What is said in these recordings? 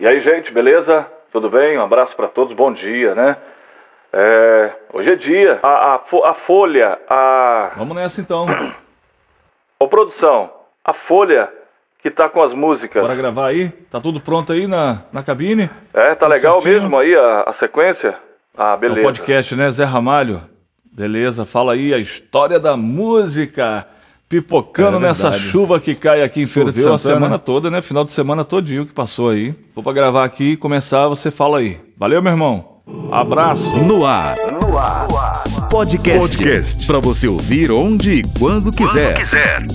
E aí, gente, beleza? Tudo bem? Um abraço para todos, bom dia, né? É, hoje é dia. A, a, a, Folha, a. Vamos nessa então. Ô, produção, a Folha que tá com as músicas. Bora gravar aí? Tá tudo pronto aí na, na cabine? É, tá tudo legal certinho? mesmo aí a, a sequência? Ah, beleza. É o podcast, né? Zé Ramalho. Beleza, fala aí a história da música pipocando é nessa chuva que cai aqui em Feira Choveu de Santana. a semana toda, né? Final de semana todinho que passou aí. Vou pra gravar aqui e começar, você fala aí. Valeu, meu irmão. Abraço. No ar. No ar. Podcast. Podcast. Pra você ouvir onde e quando quiser. Quando quiser.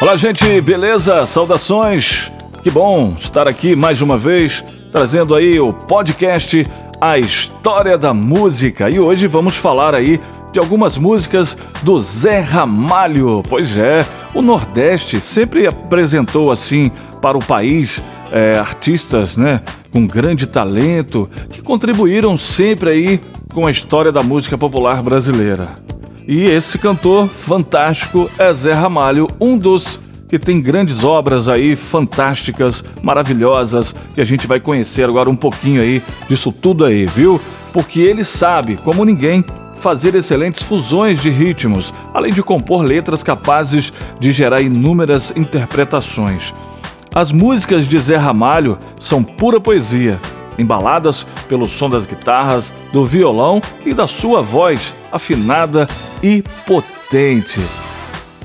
Olá, gente, beleza? Saudações. Que bom estar aqui mais uma vez, trazendo aí o podcast A História da Música. E hoje vamos falar aí de algumas músicas do Zé Ramalho. Pois é, o Nordeste sempre apresentou assim para o país é, artistas, né, com grande talento que contribuíram sempre aí com a história da música popular brasileira. E esse cantor fantástico é Zé Ramalho, um dos que tem grandes obras aí fantásticas, maravilhosas, que a gente vai conhecer agora um pouquinho aí disso tudo aí, viu? Porque ele sabe, como ninguém, fazer excelentes fusões de ritmos, além de compor letras capazes de gerar inúmeras interpretações. As músicas de Zé Ramalho são pura poesia, embaladas pelo som das guitarras, do violão e da sua voz afinada e potente.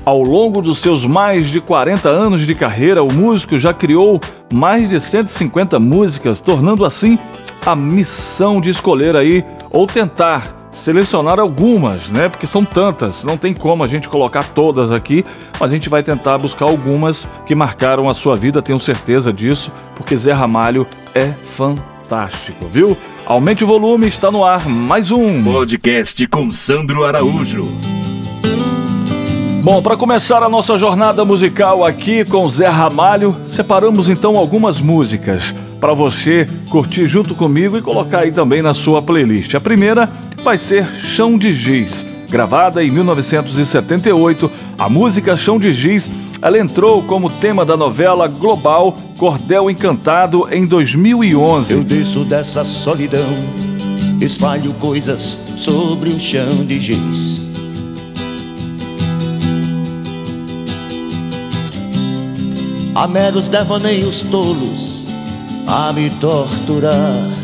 Ao longo dos seus mais de 40 anos de carreira, o músico já criou mais de 150 músicas, tornando assim a missão de escolher aí ou tentar selecionar algumas, né? Porque são tantas, não tem como a gente colocar todas aqui, mas a gente vai tentar buscar algumas que marcaram a sua vida, tenho certeza disso, porque Zé Ramalho é fantástico, viu? Aumente o volume, está no ar mais um podcast com Sandro Araújo. Bom, para começar a nossa jornada musical aqui com Zé Ramalho, separamos então algumas músicas para você curtir junto comigo e colocar aí também na sua playlist. A primeira vai ser Chão de Giz. Gravada em 1978, a música Chão de Giz ela entrou como tema da novela global Cordel Encantado em 2011. Eu desço dessa solidão, espalho coisas sobre o chão de giz. Há meros devaneios tolos a me torturar.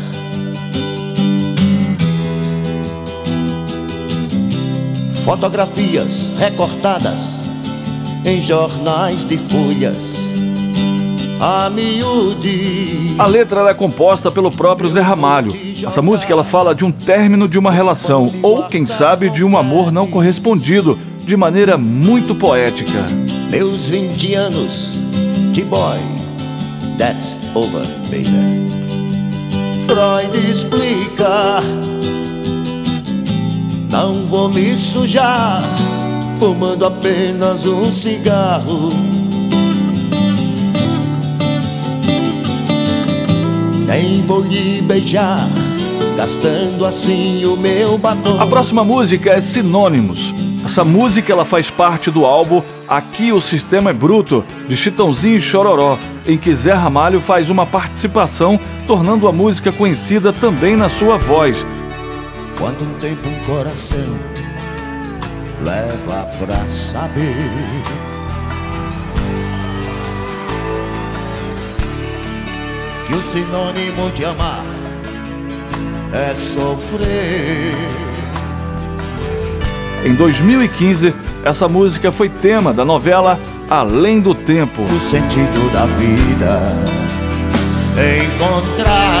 Fotografias recortadas em jornais de folhas. A miúde. A letra é composta pelo próprio Zé Ramalho. Essa música ela fala de um término de uma relação, ou quem sabe de um amor não correspondido, de maneira muito poética. Meus 20 anos de boy, that's over, baby. Freud explica não vou me sujar fumando apenas um cigarro. Nem vou lhe beijar, gastando assim o meu batom. A próxima música é Sinônimos. Essa música ela faz parte do álbum Aqui o Sistema é Bruto, de Chitãozinho e Chororó, em que Zé Ramalho faz uma participação, tornando a música conhecida também na sua voz, Quanto tempo um coração leva pra saber? Que o sinônimo de amar é sofrer. Em 2015, essa música foi tema da novela Além do Tempo. O sentido da vida encontrar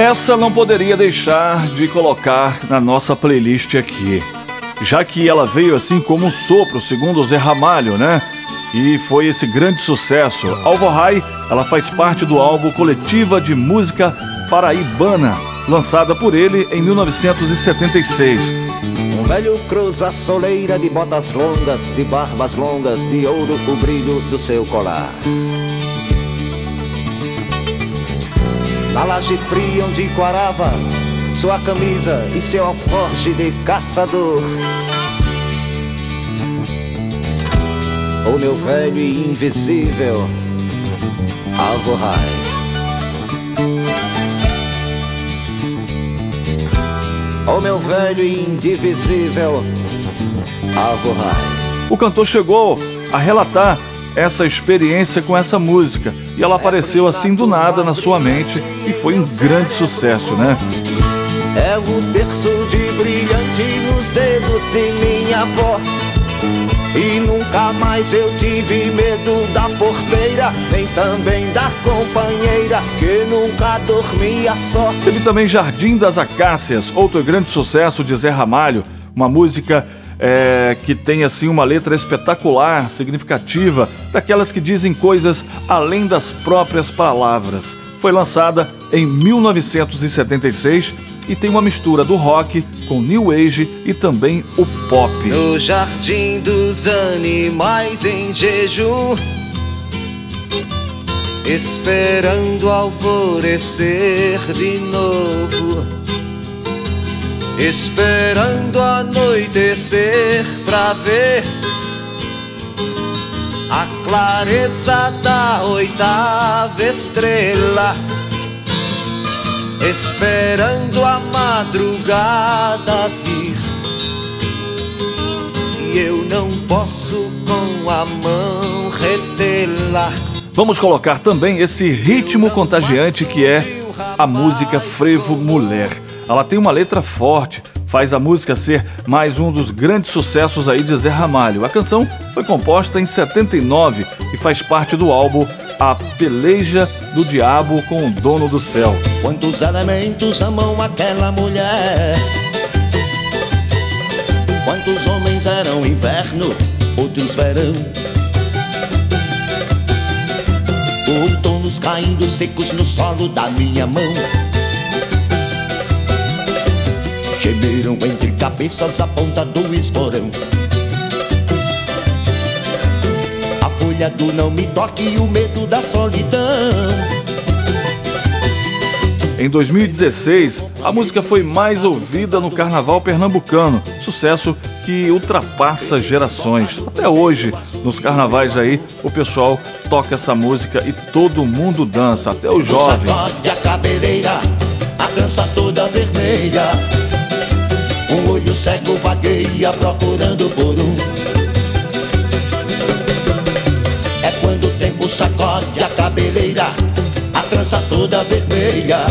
Essa não poderia deixar de colocar na nossa playlist aqui, já que ela veio assim como um sopro, segundo o Zé Ramalho, né? e foi esse grande sucesso. Alvorrai, ela faz parte do álbum Coletiva de Música Paraibana, lançada por ele em 1976. Um velho cruza soleira de botas longas, de barbas longas, de ouro o brilho do seu colar. Na laje fria onde quarava, sua camisa e seu alforje de caçador. O meu velho e invisível Alvorrai. O meu velho e indivisível Alvorrai. O cantor chegou a relatar essa experiência com essa música e ela apareceu assim do nada na sua mente e foi um grande sucesso, né? É o terço de brilhante nos dedos de minha avó. E nunca mais eu tive medo da porteira, nem também da companheira que nunca dormia só. Teve também Jardim das Acácias, outro grande sucesso de Zé Ramalho, uma música é, que tem assim uma letra espetacular, significativa, daquelas que dizem coisas além das próprias palavras. Foi lançada em 1976 e tem uma mistura do rock com new age e também o pop. No jardim dos animais em jejum, esperando alvorecer de novo, esperando anoitecer pra ver a clareza da oitava estrela esperando a madrugada vir. E eu não posso com a mão retê-la. Vamos colocar também esse ritmo contagiante que é a música Frevo Mulher. Ela tem uma letra forte, faz a música ser mais um dos grandes sucessos aí de Zé Ramalho. A canção foi composta em 79 e faz parte do álbum A Peleja do Diabo com o Dono do Céu. Quantos elementos amam aquela mulher? Quantos homens eram inverno, outros verão? Outonos caindo secos no solo da minha mão. Gemeram entre cabeças a ponta do esporão. A folha do não me toque e o medo da solidão. Em 2016, a música foi mais ouvida no carnaval pernambucano, sucesso que ultrapassa gerações. Até hoje, nos carnavais aí, o pessoal toca essa música e todo mundo dança, até o jovem. Um olho cego vagueia procurando por um. É quando o tempo sacode a cabeleira, a trança toda vermelha.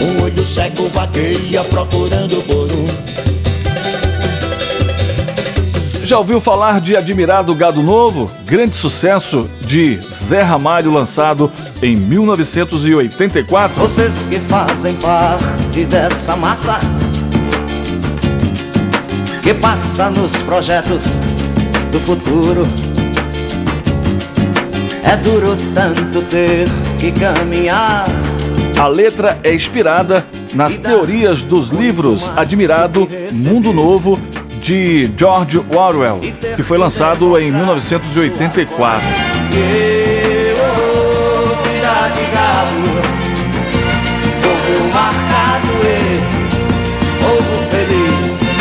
Um olho cego vagueia procurando por um. Já ouviu falar de Admirado Gado Novo? Grande sucesso de Zé Ramalho, lançado em 1984. Vocês que fazem parte dessa massa que passa nos projetos do futuro. É duro tanto ter que caminhar. A letra é inspirada nas teorias dos livros Admirado Mundo Novo de George Orwell, que foi lançado em 1984.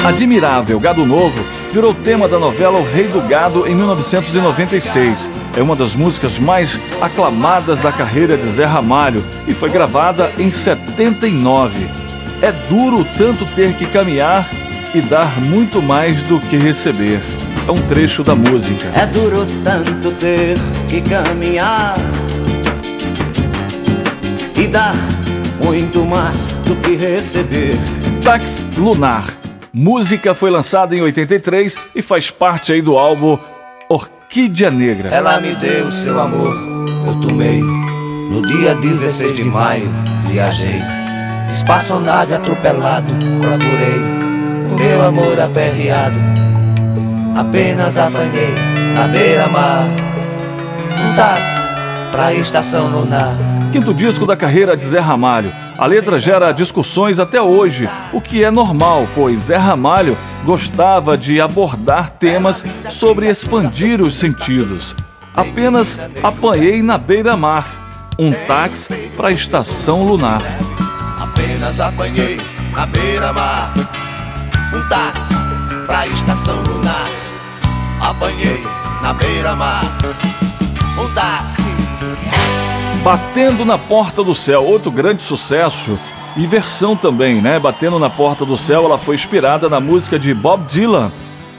Admirável Gado Novo virou tema da novela O Rei do Gado em 1996. É uma das músicas mais aclamadas da carreira de Zé Ramalho e foi gravada em 79. É duro tanto ter que caminhar e dar muito mais do que receber. É um trecho da música. É duro tanto ter que caminhar e dar muito mais do que receber. Tax Lunar. Música foi lançada em 83 e faz parte aí do álbum Orquídea Negra. Ela me deu seu amor, eu tomei. No dia 16 de maio, viajei. Espaçonave atropelado, procurei. O meu amor aperreado. apenas apanhei na beira-mar um táxi pra estação lunar. Quinto disco da carreira de Zé Ramalho. A letra gera discussões até hoje, o que é normal, pois Zé Ramalho gostava de abordar temas sobre expandir os sentidos. Apenas apanhei na beira-mar um táxi para a estação lunar. Apenas apanhei na beira-mar um táxi para a estação lunar. Apanhei na beira-mar um táxi. Batendo na porta do céu, outro grande sucesso e versão também, né? Batendo na porta do céu, ela foi inspirada na música de Bob Dylan,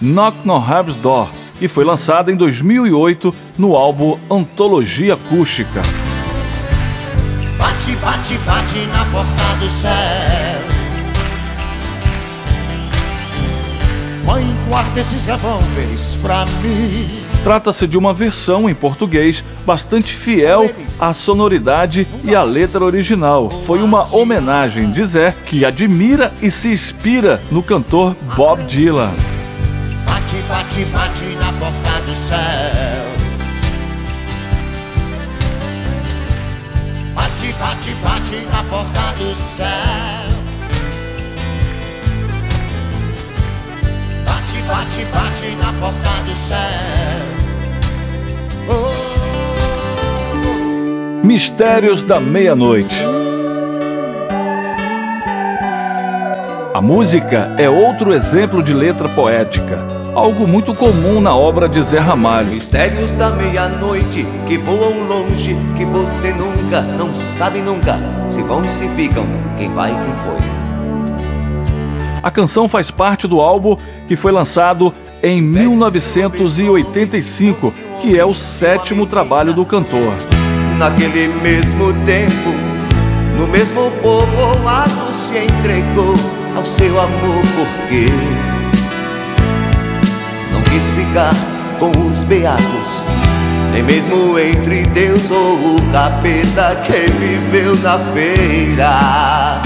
Knock on Heaven's Door, e foi lançada em 2008 no álbum Antologia Acústica. Bate, bate, bate na porta do céu. Mãe, guarda esses revólveres pra mim. Trata-se de uma versão em português bastante fiel à sonoridade e à letra original. Foi uma homenagem de Zé, que admira e se inspira no cantor Bob Dylan. Bate, bate, bate na porta do céu. Bate, bate, bate na porta do céu. Bate, bate, na porta do céu. Mistérios da Meia-Noite. A música é outro exemplo de letra poética, algo muito comum na obra de Zé Ramalho. Mistérios da meia-noite que voam longe, que você nunca, não sabe nunca, se vão e se ficam, quem vai e quem foi. A canção faz parte do álbum que foi lançado em 1985, que é o sétimo trabalho do cantor. Naquele mesmo tempo, no mesmo povoado se entregou ao seu amor, porque não quis ficar com os beatos, nem mesmo entre Deus ou o capeta que viveu na feira.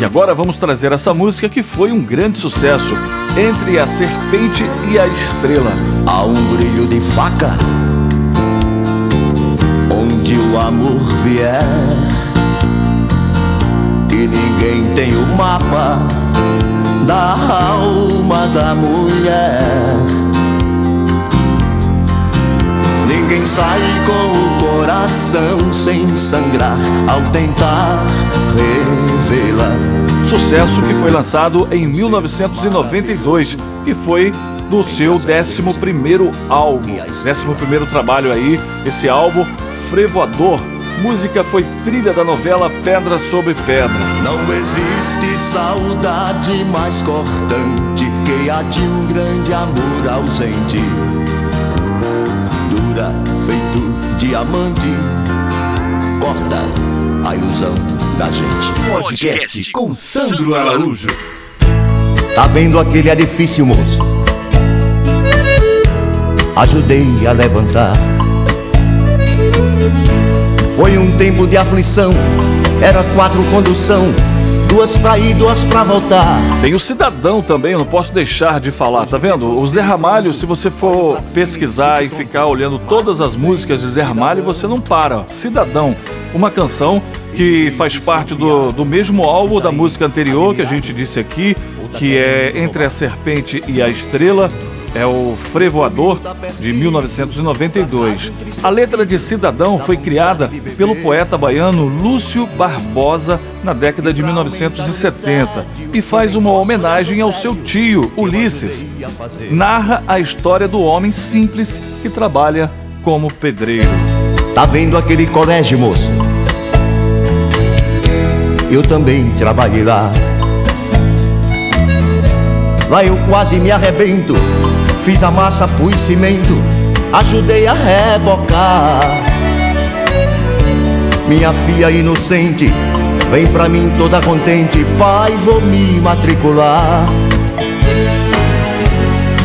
E agora vamos trazer essa música que foi um grande sucesso, Entre a Serpente e a Estrela. Há um brilho de faca onde o amor vier. E ninguém tem o mapa da alma da mulher. Ninguém sai com o coração sem sangrar ao tentar revelar. Sucesso que foi lançado em 1992 e foi do seu 11 álbum, 11 trabalho aí, esse álbum Frevoador. Música foi trilha da novela Pedra sobre Pedra. Não existe saudade mais cortante que a de um grande amor ausente. Dura, feito diamante, corta a ilusão da gente. Podcast com Sandro Araújo. Tá vendo aquele edifício, moço? Ajudei a levantar. Foi um tempo de aflição, era quatro condução, duas pra ir, duas pra voltar. Tem o Cidadão também, eu não posso deixar de falar, tá vendo? O Zé Ramalho, se você for pesquisar e ficar olhando todas as músicas de Zé Ramalho, você não para. Cidadão, uma canção que faz parte do, do mesmo álbum da música anterior que a gente disse aqui, que é Entre a Serpente e a Estrela é o Frevoador de 1992. A letra de Cidadão foi criada pelo poeta baiano Lúcio Barbosa na década de 1970 e faz uma homenagem ao seu tio, Ulisses. Narra a história do homem simples que trabalha como pedreiro. Tá vendo aquele colégio, moço? Eu também trabalhei lá. Lá eu quase me arrebento. Fiz a massa, pus cimento, ajudei a rebocar. Minha filha inocente, vem pra mim toda contente, pai, vou me matricular.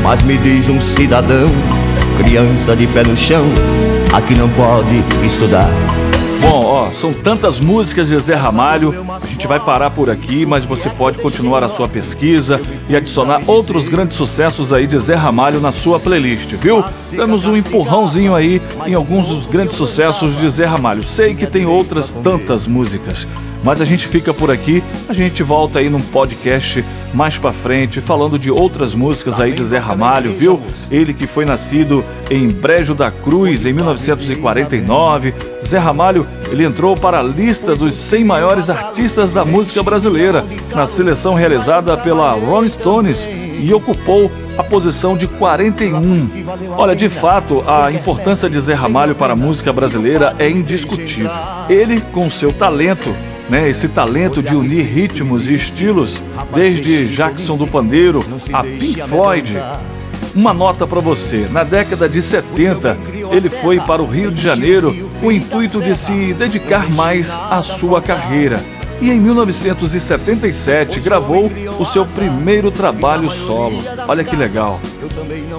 Mas me diz um cidadão, criança de pé no chão, aqui não pode estudar. Bom, são tantas músicas de Zé Ramalho, a gente vai parar por aqui, mas você pode continuar a sua pesquisa e adicionar outros grandes sucessos aí de Zé Ramalho na sua playlist, viu? Damos um empurrãozinho aí em alguns dos grandes sucessos de Zé Ramalho. Sei que tem outras tantas músicas, mas a gente fica por aqui, a gente volta aí num podcast mais para frente falando de outras músicas aí de Zé Ramalho, viu? Ele que foi nascido em Brejo da Cruz em 1949. Zé Ramalho, ele entrou para a lista dos 100 maiores artistas da música brasileira na seleção realizada pela Rolling Stones e ocupou a posição de 41. Olha, de fato, a importância de Zé Ramalho para a música brasileira é indiscutível. Ele, com seu talento, né, esse talento de unir ritmos e estilos, desde Jackson do Pandeiro a Pink Floyd. Uma nota para você: na década de 70, ele foi para o Rio de Janeiro o intuito de se dedicar mais à sua carreira e em 1977 gravou o seu primeiro trabalho solo. Olha que legal.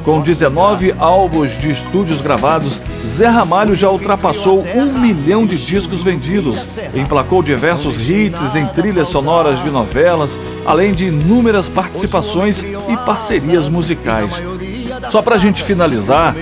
Com 19 álbuns de estúdios gravados, Zé Ramalho já ultrapassou um milhão de discos vendidos. Emplacou diversos hits em trilhas sonoras de novelas, além de inúmeras participações e parcerias musicais. Só para a gente finalizar,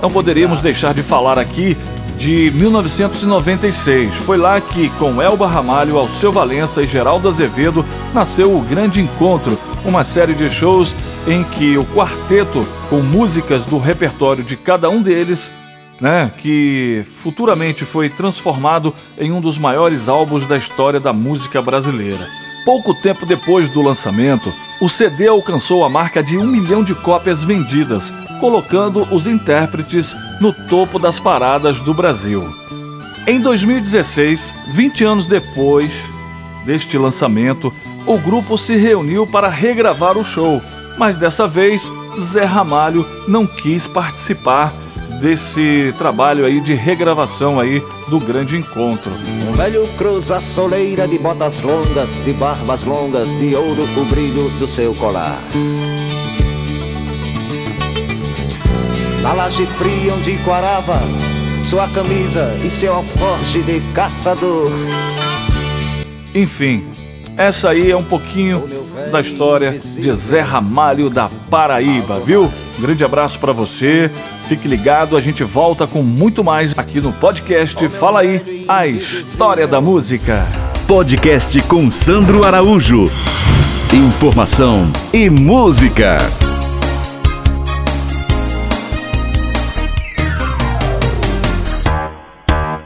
não poderíamos deixar de falar aqui de 1996. Foi lá que, com Elba Ramalho, Alceu Valença e Geraldo Azevedo, nasceu o Grande Encontro, uma série de shows em que o quarteto, com músicas do repertório de cada um deles, né, que futuramente foi transformado em um dos maiores álbuns da história da música brasileira. Pouco tempo depois do lançamento, o CD alcançou a marca de um milhão de cópias vendidas, colocando os intérpretes no topo das paradas do Brasil. Em 2016, 20 anos depois deste lançamento, o grupo se reuniu para regravar o show, mas dessa vez Zé Ramalho não quis participar desse trabalho aí de regravação aí do grande encontro. Um velho cruza soleira de botas longas, de barbas longas, de ouro o brilho do seu colar. Na laje fria onde quarava sua camisa e seu alforje de caçador. Enfim, essa aí é um pouquinho da história de Zé Ramalho da Paraíba, viu? Grande abraço para você. Fique ligado, a gente volta com muito mais aqui no podcast Fala aí, a história da música. Podcast com Sandro Araújo. Informação e música.